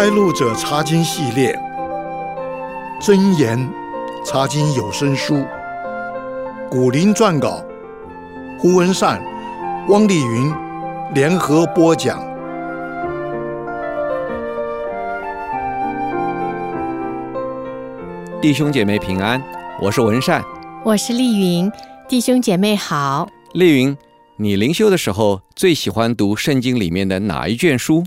开路者查经系列，真言查经有声书，古林撰稿，胡文善、汪丽云联合播讲。弟兄姐妹平安，我是文善，我是丽云，弟兄姐妹好。丽云，你灵修的时候最喜欢读圣经里面的哪一卷书？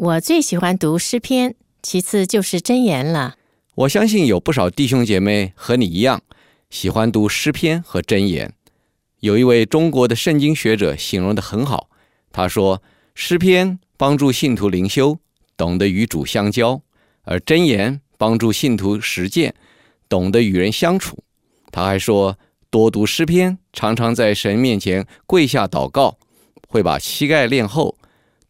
我最喜欢读诗篇，其次就是箴言了。我相信有不少弟兄姐妹和你一样，喜欢读诗篇和箴言。有一位中国的圣经学者形容得很好，他说：“诗篇帮助信徒灵修，懂得与主相交；而箴言帮助信徒实践，懂得与人相处。”他还说。多读诗篇，常常在神面前跪下祷告，会把膝盖练厚；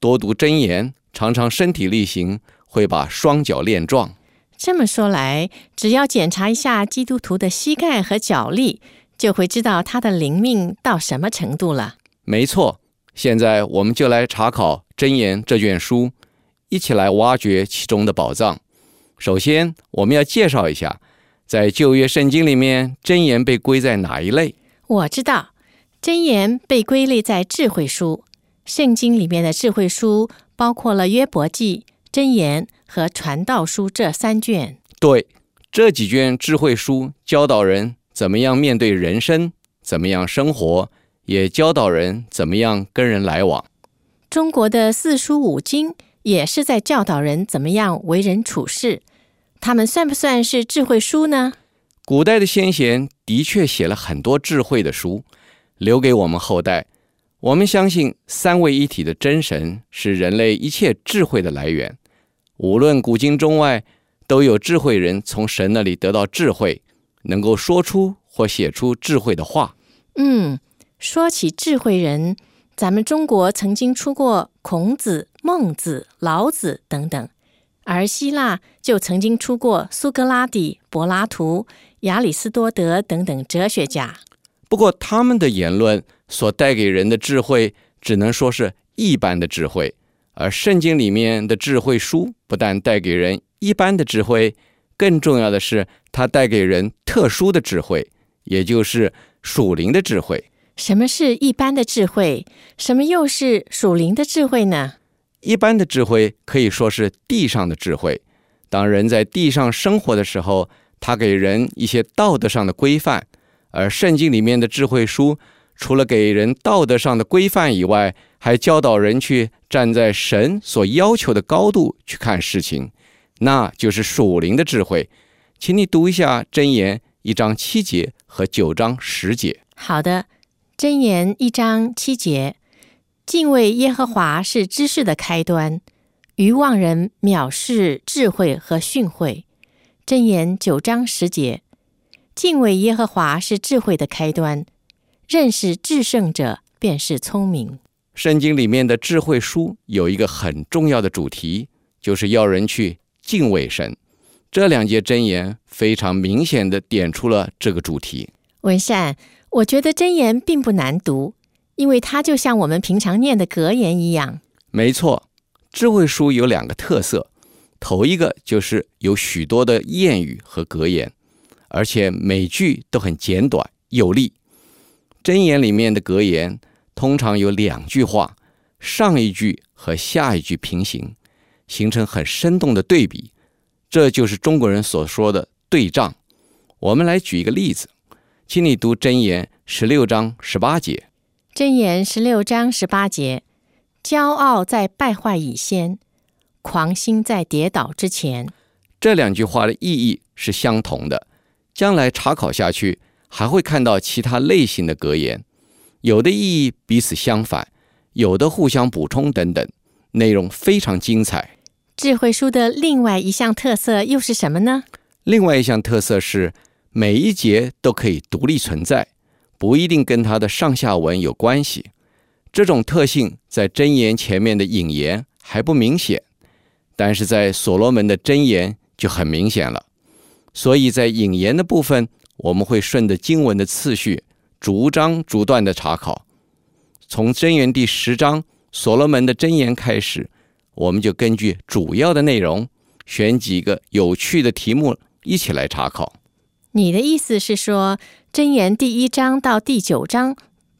多读箴言，常常身体力行，会把双脚练壮。这么说来，只要检查一下基督徒的膝盖和脚力，就会知道他的灵命到什么程度了。没错，现在我们就来查考箴言这卷书，一起来挖掘其中的宝藏。首先，我们要介绍一下。在旧约圣经里面，箴言被归在哪一类？我知道，箴言被归类在智慧书。圣经里面的智慧书包括了约伯记、箴言和传道书这三卷。对，这几卷智慧书教导人怎么样面对人生，怎么样生活，也教导人怎么样跟人来往。中国的四书五经也是在教导人怎么样为人处事。他们算不算是智慧书呢？古代的先贤的确写了很多智慧的书，留给我们后代。我们相信三位一体的真神是人类一切智慧的来源。无论古今中外，都有智慧人从神那里得到智慧，能够说出或写出智慧的话。嗯，说起智慧人，咱们中国曾经出过孔子、孟子、老子等等。而希腊就曾经出过苏格拉底、柏拉图、亚里士多德等等哲学家。不过，他们的言论所带给人的智慧，只能说是一般的智慧。而圣经里面的智慧书，不但带给人一般的智慧，更重要的是，它带给人特殊的智慧，也就是属灵的智慧。什么是一般的智慧？什么又是属灵的智慧呢？一般的智慧可以说是地上的智慧。当人在地上生活的时候，他给人一些道德上的规范；而圣经里面的智慧书，除了给人道德上的规范以外，还教导人去站在神所要求的高度去看事情，那就是属灵的智慧。请你读一下《箴言》一章七节和九章十节。好的，《箴言》一章七节。敬畏耶和华是知识的开端，愚妄人藐视智慧和训诲。箴言九章十节，敬畏耶和华是智慧的开端，认识至圣者便是聪明。圣经里面的智慧书有一个很重要的主题，就是要人去敬畏神。这两节箴言非常明显的点出了这个主题。文善，我觉得箴言并不难读。因为它就像我们平常念的格言一样。没错，智慧书有两个特色，头一个就是有许多的谚语和格言，而且每句都很简短有力。箴言里面的格言通常有两句话，上一句和下一句平行，形成很生动的对比，这就是中国人所说的对仗。我们来举一个例子，请你读箴言十六章十八节。箴言十六章十八节：骄傲在败坏以先，狂心在跌倒之前。这两句话的意义是相同的。将来查考下去，还会看到其他类型的格言，有的意义彼此相反，有的互相补充等等，内容非常精彩。智慧书的另外一项特色又是什么呢？另外一项特色是每一节都可以独立存在。不一定跟它的上下文有关系，这种特性在箴言前面的引言还不明显，但是在所罗门的箴言就很明显了。所以在引言的部分，我们会顺着经文的次序，逐章逐段的查考。从箴言第十章所罗门的箴言开始，我们就根据主要的内容，选几个有趣的题目一起来查考。你的意思是说，《箴言》第一章到第九章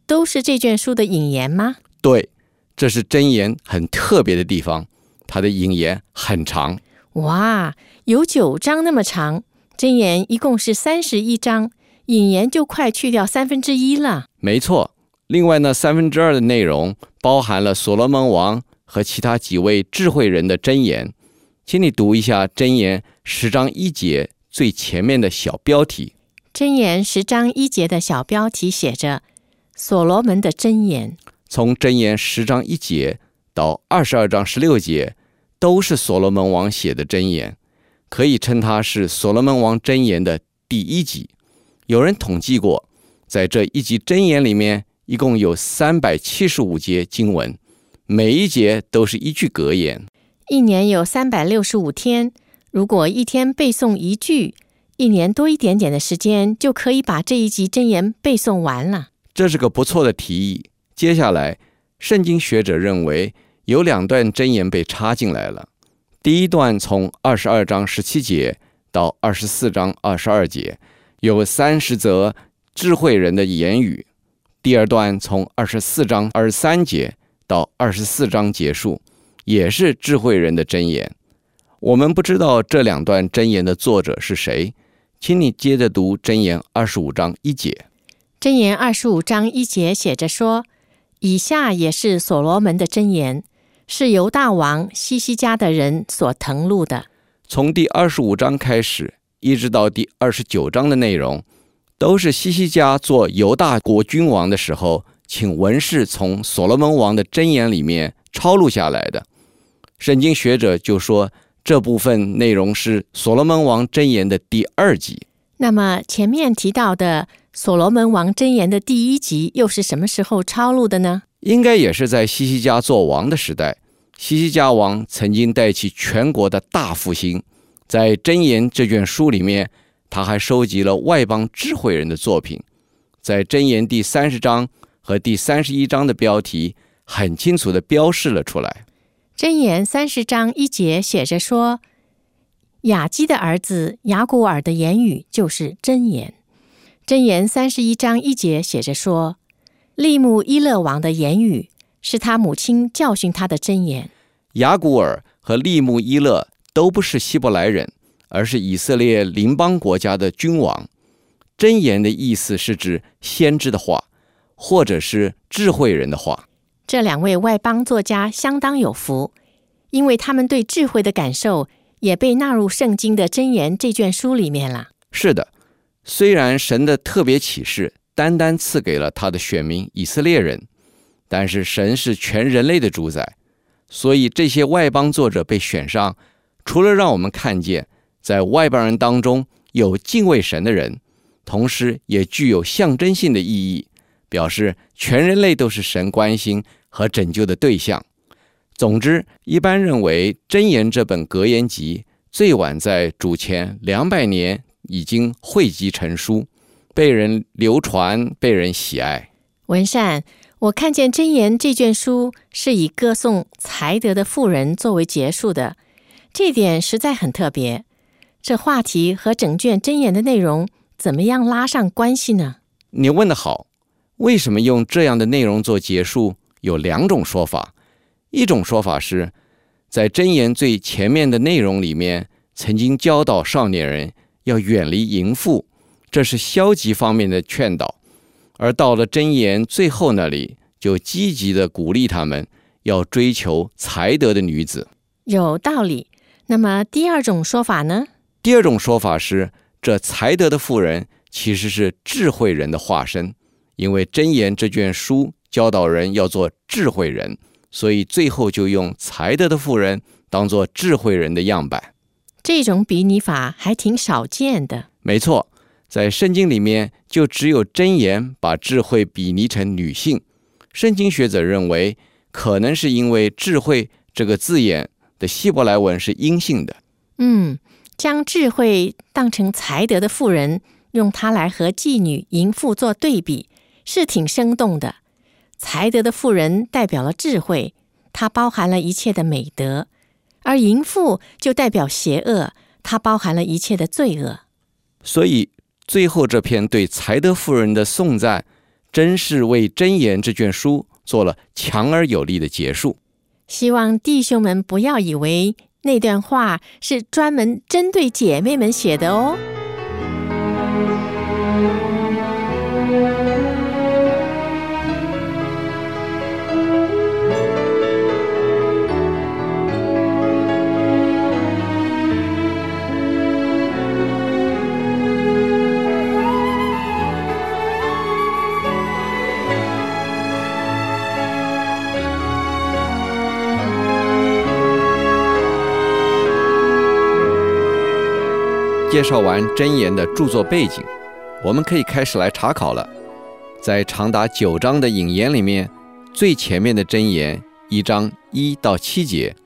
都是这卷书的引言吗？对，这是《箴言》很特别的地方，它的引言很长。哇，有九章那么长，《箴言》一共是三十一章，引言就快去掉三分之一了。没错，另外呢，三分之二的内容包含了所罗门王和其他几位智慧人的箴言。请你读一下《箴言》十章一节最前面的小标题，《箴言》十章一节的小标题写着“所罗门的箴言”。从《箴言》十章一节到二十二章十六节。都是所罗门王写的箴言，可以称它是所罗门王箴言的第一集。有人统计过，在这一集箴言里面，一共有三百七十五节经文，每一节都是一句格言。一年有三百六十五天，如果一天背诵一句，一年多一点点的时间就可以把这一集箴言背诵完了。这是个不错的提议。接下来，圣经学者认为。有两段箴言被插进来了。第一段从二十二章十七节到二十四章二十二节，有三十则智慧人的言语。第二段从二十四章二十三节到二十四章结束，也是智慧人的箴言。我们不知道这两段箴言的作者是谁，请你接着读箴言二十五章一节。箴言二十五章一节写着说：“以下也是所罗门的箴言。”是犹大王西西家的人所誊录的。从第二十五章开始，一直到第二十九章的内容，都是西西家做犹大国君王的时候，请文士从所罗门王的箴言里面抄录下来的。圣经学者就说，这部分内容是所罗门王箴言的第二集。那么前面提到的所罗门王箴言的第一集，又是什么时候抄录的呢？应该也是在西西家做王的时代，西西家王曾经带起全国的大复兴。在《箴言》这卷书里面，他还收集了外邦智慧人的作品。在《箴言》第三十章和第三十一章的标题很清楚地标示了出来。《箴言》三十章一节写着说：“雅基的儿子雅古尔的言语就是箴言。”《箴言》三十一章一节写着说。利木伊勒王的言语是他母亲教训他的箴言。雅古尔和利木伊勒都不是希伯来人，而是以色列邻邦国家的君王。箴言的意思是指先知的话，或者是智慧人的话。这两位外邦作家相当有福，因为他们对智慧的感受也被纳入圣经的箴言这卷书里面了。是的，虽然神的特别启示。单单赐给了他的选民以色列人，但是神是全人类的主宰，所以这些外邦作者被选上，除了让我们看见在外邦人当中有敬畏神的人，同时也具有象征性的意义，表示全人类都是神关心和拯救的对象。总之，一般认为《箴言》这本格言集最晚在主前两百年已经汇集成书。被人流传，被人喜爱。文善，我看见《箴言》这卷书是以歌颂才德的妇人作为结束的，这点实在很特别。这话题和整卷《箴言》的内容怎么样拉上关系呢？你问得好。为什么用这样的内容做结束？有两种说法。一种说法是，在《箴言》最前面的内容里面，曾经教导少年人要远离淫妇。这是消极方面的劝导，而到了箴言最后那里，就积极的鼓励他们要追求才德的女子。有道理。那么第二种说法呢？第二种说法是，这才德的妇人其实是智慧人的化身，因为箴言这卷书教导人要做智慧人，所以最后就用才德的妇人当做智慧人的样板。这种比拟法还挺少见的。没错。在圣经里面，就只有箴言把智慧比拟成女性。圣经学者认为，可能是因为“智慧”这个字眼的希伯来文是阴性的。嗯，将智慧当成才德的妇人，用它来和妓女、淫妇做对比，是挺生动的。才德的妇人代表了智慧，它包含了一切的美德；而淫妇就代表邪恶，它包含了一切的罪恶。所以，最后这篇对才德夫人的颂赞，真是为箴言这卷书做了强而有力的结束。希望弟兄们不要以为那段话是专门针对姐妹们写的哦。介绍完箴言的著作背景，我们可以开始来查考了。在长达九章的引言里面，最前面的箴言一章一到七节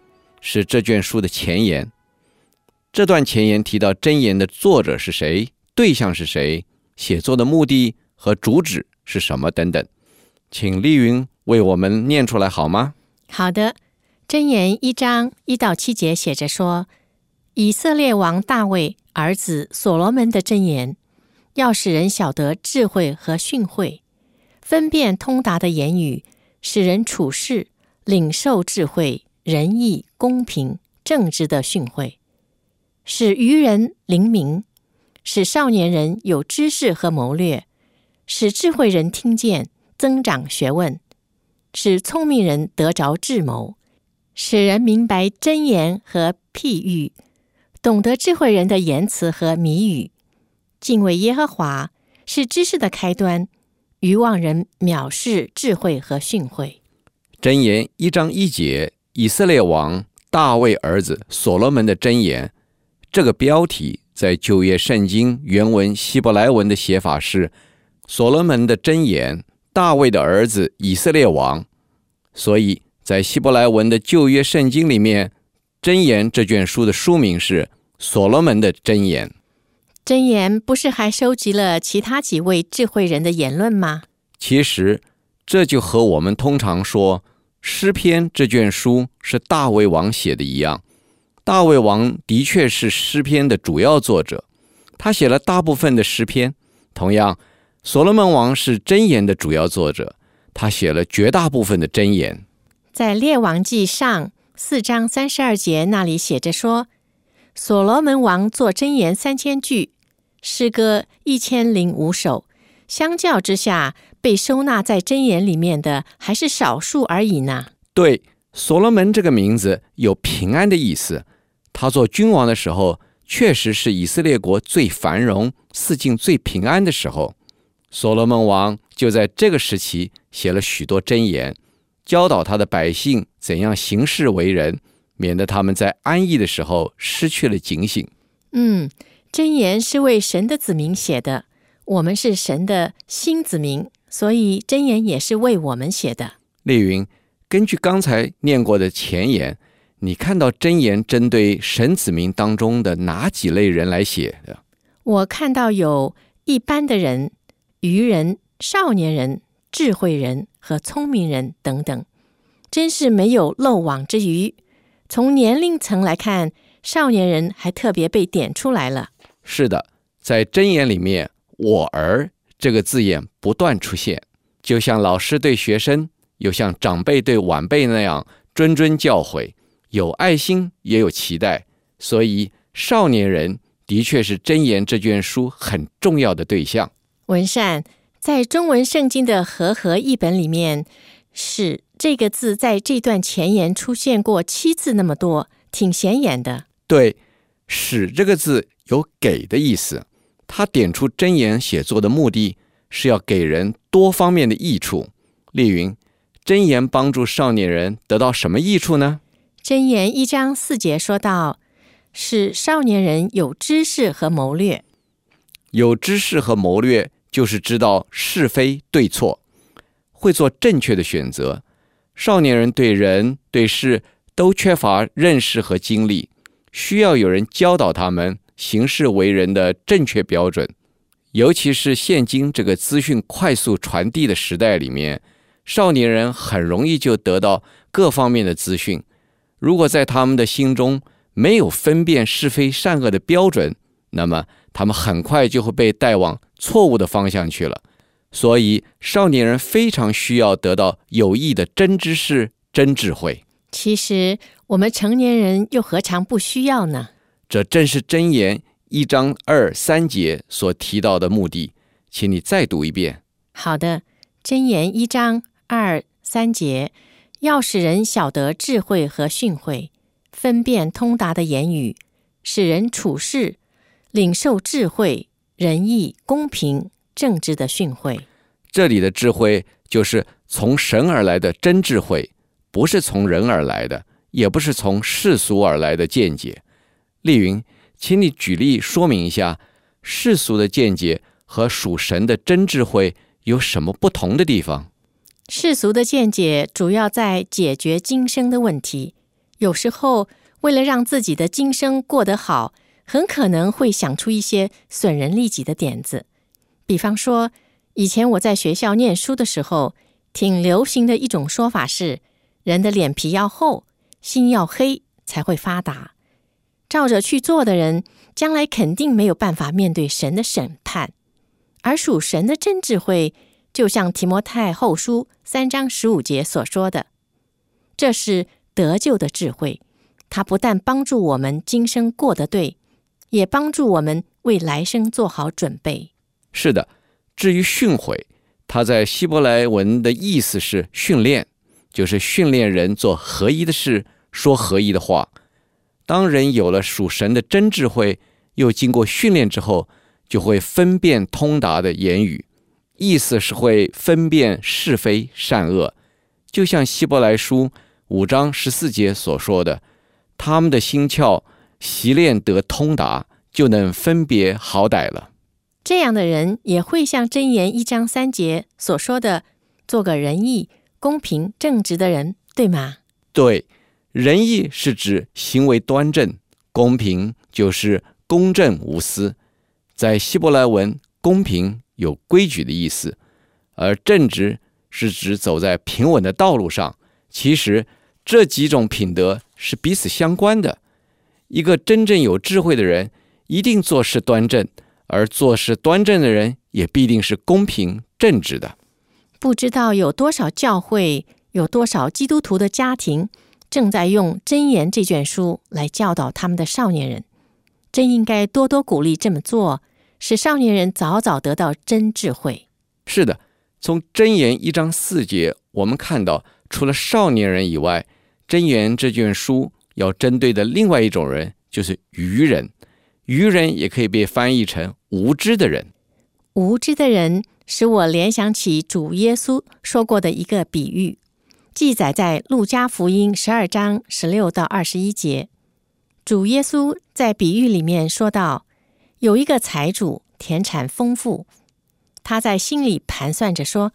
是这卷书的前言。这段前言提到箴言的作者是谁，对象是谁，写作的目的和主旨是什么等等。请丽云为我们念出来好吗？好的，箴言一章一到七节写着说：“以色列王大卫。”儿子所罗门的箴言，要使人晓得智慧和训诲，分辨通达的言语，使人处事领受智慧、仁义、公平、正直的训诲，使愚人灵明，使少年人有知识和谋略，使智慧人听见增长学问，使聪明人得着智谋，使人明白箴言和譬喻。懂得智慧人的言辞和谜语，敬畏耶和华是知识的开端。愚妄人藐视智慧和训诲。箴言一章一节，以色列王大卫儿子所罗门的箴言。这个标题在旧约圣经原文希伯来文的写法是所罗门的箴言，大卫的儿子以色列王。所以在希伯来文的旧约圣经里面。箴言这卷书的书名是《所罗门的箴言》。箴言不是还收集了其他几位智慧人的言论吗？其实，这就和我们通常说诗篇这卷书是大卫王写的一样。大卫王的确是诗篇的主要作者，他写了大部分的诗篇。同样，所罗门王是箴言的主要作者，他写了绝大部分的箴言。在列王记上。四章三十二节那里写着说：“所罗门王作箴言三千句，诗歌一千零五首。相较之下，被收纳在箴言里面的还是少数而已呢。”对，所罗门这个名字有平安的意思。他做君王的时候，确实是以色列国最繁荣、四境最平安的时候。所罗门王就在这个时期写了许多箴言。教导他的百姓怎样行事为人，免得他们在安逸的时候失去了警醒。嗯，箴言是为神的子民写的，我们是神的新子民，所以箴言也是为我们写的。丽云，根据刚才念过的前言，你看到箴言针对神子民当中的哪几类人来写的？我看到有一般的人、愚人、少年人。智慧人和聪明人等等，真是没有漏网之鱼。从年龄层来看，少年人还特别被点出来了。是的，在箴言里面，“我儿”这个字眼不断出现，就像老师对学生，又像长辈对晚辈那样谆谆教诲，有爱心也有期待。所以，少年人的确是箴言这卷书很重要的对象。文善。在中文圣经的和合译本里面，“使”这个字在这段前言出现过七次那么多，挺显眼的。对，“使”这个字有“给”的意思，它点出箴言写作的目的是要给人多方面的益处。例云，箴言帮助少年人得到什么益处呢？箴言一章四节说到，使少年人有知识和谋略，有知识和谋略。就是知道是非对错，会做正确的选择。少年人对人对事都缺乏认识和经历，需要有人教导他们行事为人的正确标准。尤其是现今这个资讯快速传递的时代里面，少年人很容易就得到各方面的资讯。如果在他们的心中没有分辨是非善恶的标准，那么他们很快就会被带往错误的方向去了。所以，少年人非常需要得到有益的真知识、真智慧。其实，我们成年人又何尝不需要呢？这正是箴言一章二三节所提到的目的。请你再读一遍。好的，箴言一章二三节。要使人晓得智慧和训诲，分辨通达的言语，使人处事领受智慧、仁义、公平、正直的训诲。这里的智慧就是从神而来的真智慧，不是从人而来的，也不是从世俗而来的见解。丽云，请你举例说明一下，世俗的见解和属神的真智慧有什么不同的地方？世俗的见解主要在解决今生的问题，有时候为了让自己的今生过得好，很可能会想出一些损人利己的点子。比方说，以前我在学校念书的时候，挺流行的一种说法是：人的脸皮要厚，心要黑，才会发达。照着去做的人，将来肯定没有办法面对神的审判。而属神的真智慧。就像提摩太后书三章十五节所说的，这是得救的智慧。它不但帮助我们今生过得对，也帮助我们为来生做好准备。是的，至于训诲，它在希伯来文的意思是训练，就是训练人做合一的事，说合一的话。当人有了属神的真智慧，又经过训练之后，就会分辨通达的言语。意思是会分辨是非善恶，就像希伯来书五章十四节所说的：“他们的心窍习练得通达，就能分别好歹了。”这样的人也会像箴言一章三节所说的，做个仁义、公平、正直的人，对吗？对，仁义是指行为端正，公平就是公正无私。在希伯来文，公平。有规矩的意思，而正直是指走在平稳的道路上。其实这几种品德是彼此相关的。一个真正有智慧的人，一定做事端正；而做事端正的人，也必定是公平正直的。不知道有多少教会，有多少基督徒的家庭，正在用《箴言》这卷书来教导他们的少年人。真应该多多鼓励这么做。使少年人早早得到真智慧。是的，从箴言一章四节，我们看到，除了少年人以外，箴言这卷书要针对的另外一种人，就是愚人。愚人也可以被翻译成无知的人。无知的人使我联想起主耶稣说过的一个比喻，记载在路加福音十二章十六到二十一节。主耶稣在比喻里面说道。有一个财主，田产丰富，他在心里盘算着说：“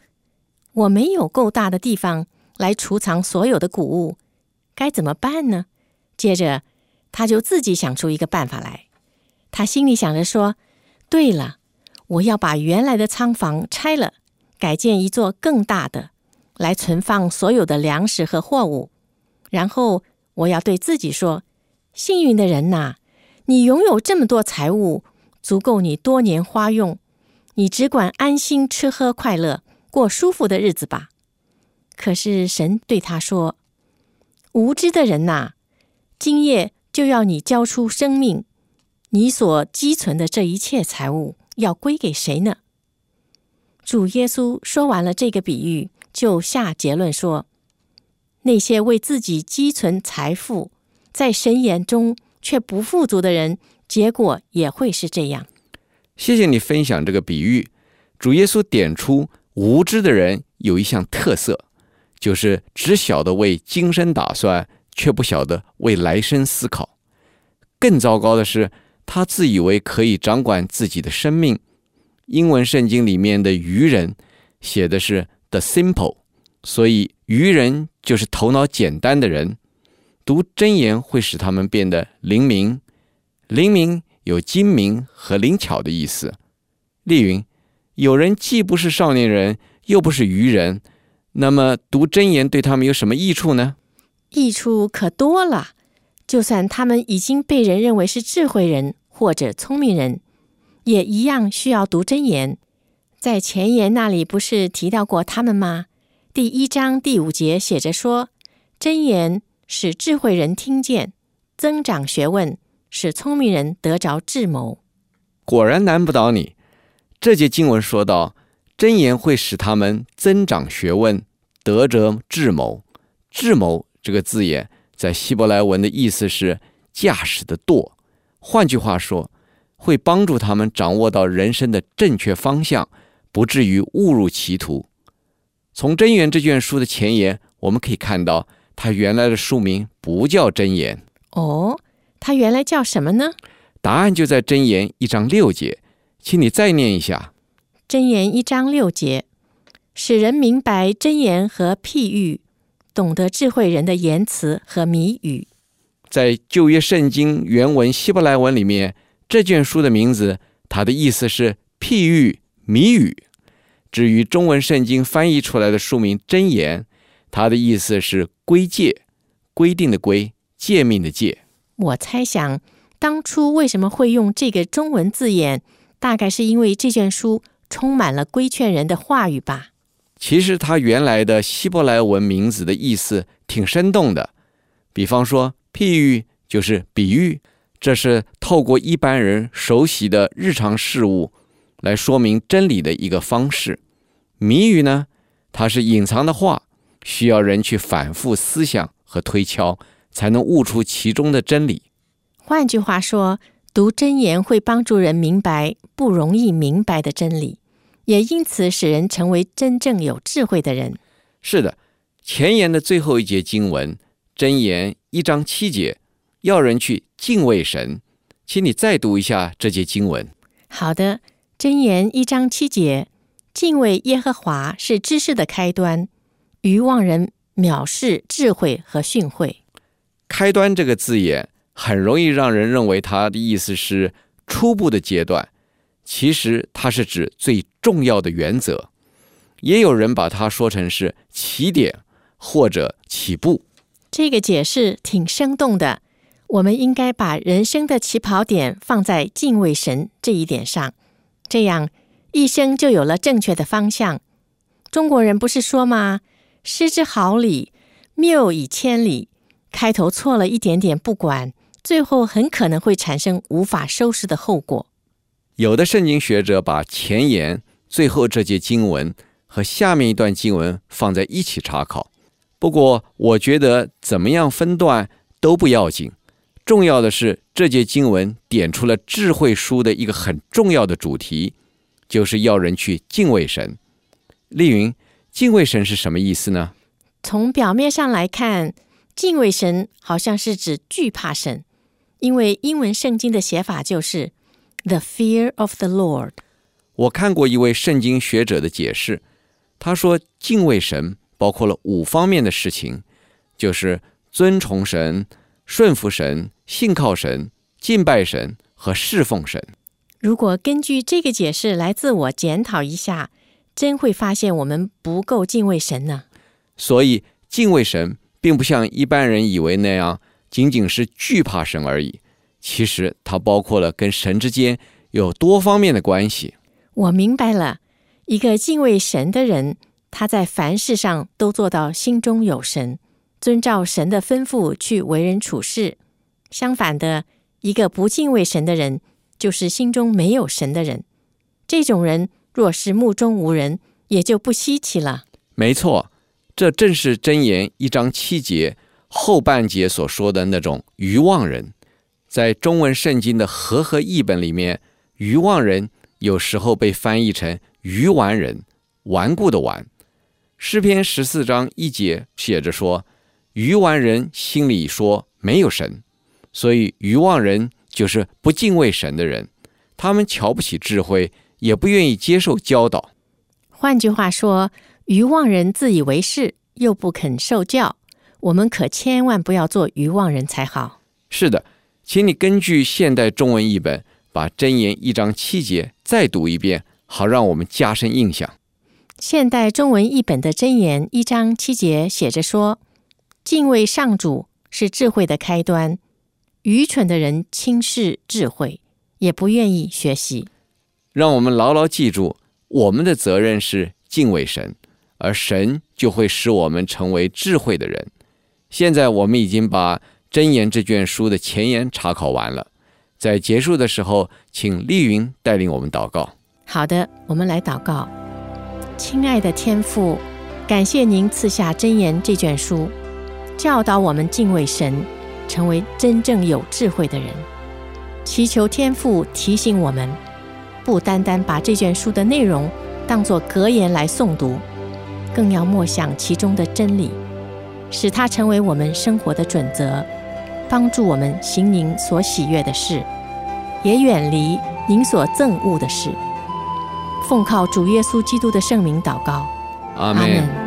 我没有够大的地方来储藏所有的谷物，该怎么办呢？”接着，他就自己想出一个办法来。他心里想着说：“对了，我要把原来的仓房拆了，改建一座更大的，来存放所有的粮食和货物。然后，我要对自己说：‘幸运的人呐，你拥有这么多财物。’”足够你多年花用，你只管安心吃喝快乐，过舒服的日子吧。可是神对他说：“无知的人呐，今夜就要你交出生命，你所积存的这一切财物要归给谁呢？”主耶稣说完了这个比喻，就下结论说：“那些为自己积存财富，在神眼中却不富足的人。”结果也会是这样。谢谢你分享这个比喻。主耶稣点出无知的人有一项特色，就是只晓得为今生打算，却不晓得为来生思考。更糟糕的是，他自以为可以掌管自己的生命。英文圣经里面的愚人写的是 “the simple”，所以愚人就是头脑简单的人。读箴言会使他们变得灵敏。灵敏有精明和灵巧的意思。丽云，有人既不是少年人，又不是愚人，那么读箴言对他们有什么益处呢？益处可多了。就算他们已经被人认为是智慧人或者聪明人，也一样需要读真言。在前言那里不是提到过他们吗？第一章第五节写着说：“真言使智慧人听见，增长学问，使聪明人得着智谋。”果然难不倒你。这节经文说到，真言会使他们增长学问，得着智谋。智谋这个字眼在希伯来文的意思是驾驶的舵，换句话说，会帮助他们掌握到人生的正确方向，不至于误入歧途。从真言这卷书的前言，我们可以看到，它原来的书名不叫真言。哦，它原来叫什么呢？答案就在真言一章六节，请你再念一下。真言一章六节，使人明白真言和譬喻，懂得智慧人的言辞和谜语。在旧约圣经原文希伯来文里面，这卷书的名字，它的意思是譬喻、谜语。至于中文圣经翻译出来的书名《箴言》，它的意思是规诫、规定的规、诫命的诫。我猜想，当初为什么会用这个中文字眼，大概是因为这卷书充满了规劝人的话语吧。其实它原来的希伯来文名字的意思挺生动的，比方说譬喻就是比喻，这是透过一般人熟悉的日常事物。来说明真理的一个方式，谜语呢，它是隐藏的话，需要人去反复思想和推敲，才能悟出其中的真理。换句话说，读箴言会帮助人明白不容易明白的真理，也因此使人成为真正有智慧的人。是的，前言的最后一节经文，箴言一章七节，要人去敬畏神。请你再读一下这节经文。好的。箴言一章七节，敬畏耶和华是知识的开端，愚妄人藐视智慧和训诲。开端这个字眼很容易让人认为它的意思是初步的阶段，其实它是指最重要的原则。也有人把它说成是起点或者起步。这个解释挺生动的。我们应该把人生的起跑点放在敬畏神这一点上。这样，一生就有了正确的方向。中国人不是说吗？“失之毫厘，谬以千里。”开头错了一点点不管，最后很可能会产生无法收拾的后果。有的圣经学者把前言、最后这节经文和下面一段经文放在一起查考。不过，我觉得怎么样分段都不要紧。重要的是，这节经文点出了智慧书的一个很重要的主题，就是要人去敬畏神。丽云，敬畏神是什么意思呢？从表面上来看，敬畏神好像是指惧怕神，因为英文圣经的写法就是 “the fear of the Lord”。我看过一位圣经学者的解释，他说敬畏神包括了五方面的事情，就是尊崇神。顺服神、信靠神、敬拜神和侍奉神。如果根据这个解释来自我检讨一下，真会发现我们不够敬畏神呢。所以，敬畏神并不像一般人以为那样，仅仅是惧怕神而已。其实，它包括了跟神之间有多方面的关系。我明白了，一个敬畏神的人，他在凡事上都做到心中有神。遵照神的吩咐去为人处事。相反的，一个不敬畏神的人，就是心中没有神的人。这种人若是目中无人，也就不稀奇了。没错，这正是箴言一章七节后半节所说的那种愚妄人。在中文圣经的和合译本里面，愚妄人有时候被翻译成愚顽人，顽固的顽。诗篇十四章一节写着说。愚顽人心里说没有神，所以愚妄人就是不敬畏神的人。他们瞧不起智慧，也不愿意接受教导。换句话说，愚妄人自以为是，又不肯受教。我们可千万不要做愚妄人才好。是的，请你根据现代中文译本，把箴言一章七节再读一遍，好让我们加深印象。现代中文译本的箴言一章七节写着说。敬畏上主是智慧的开端。愚蠢的人轻视智慧，也不愿意学习。让我们牢牢记住，我们的责任是敬畏神，而神就会使我们成为智慧的人。现在我们已经把《真言》这卷书的前言查考完了，在结束的时候，请丽云带领我们祷告。好的，我们来祷告。亲爱的天父，感谢您赐下《真言》这卷书，教导我们敬畏神，成为真正有智慧的人。祈求天父提醒我们，不单单把这卷书的内容当作格言来诵读，更要默想其中的真理，使它成为我们生活的准则，帮助我们行您所喜悦的事，也远离您所憎恶的事。奉靠主耶稣基督的圣名祷告，阿门。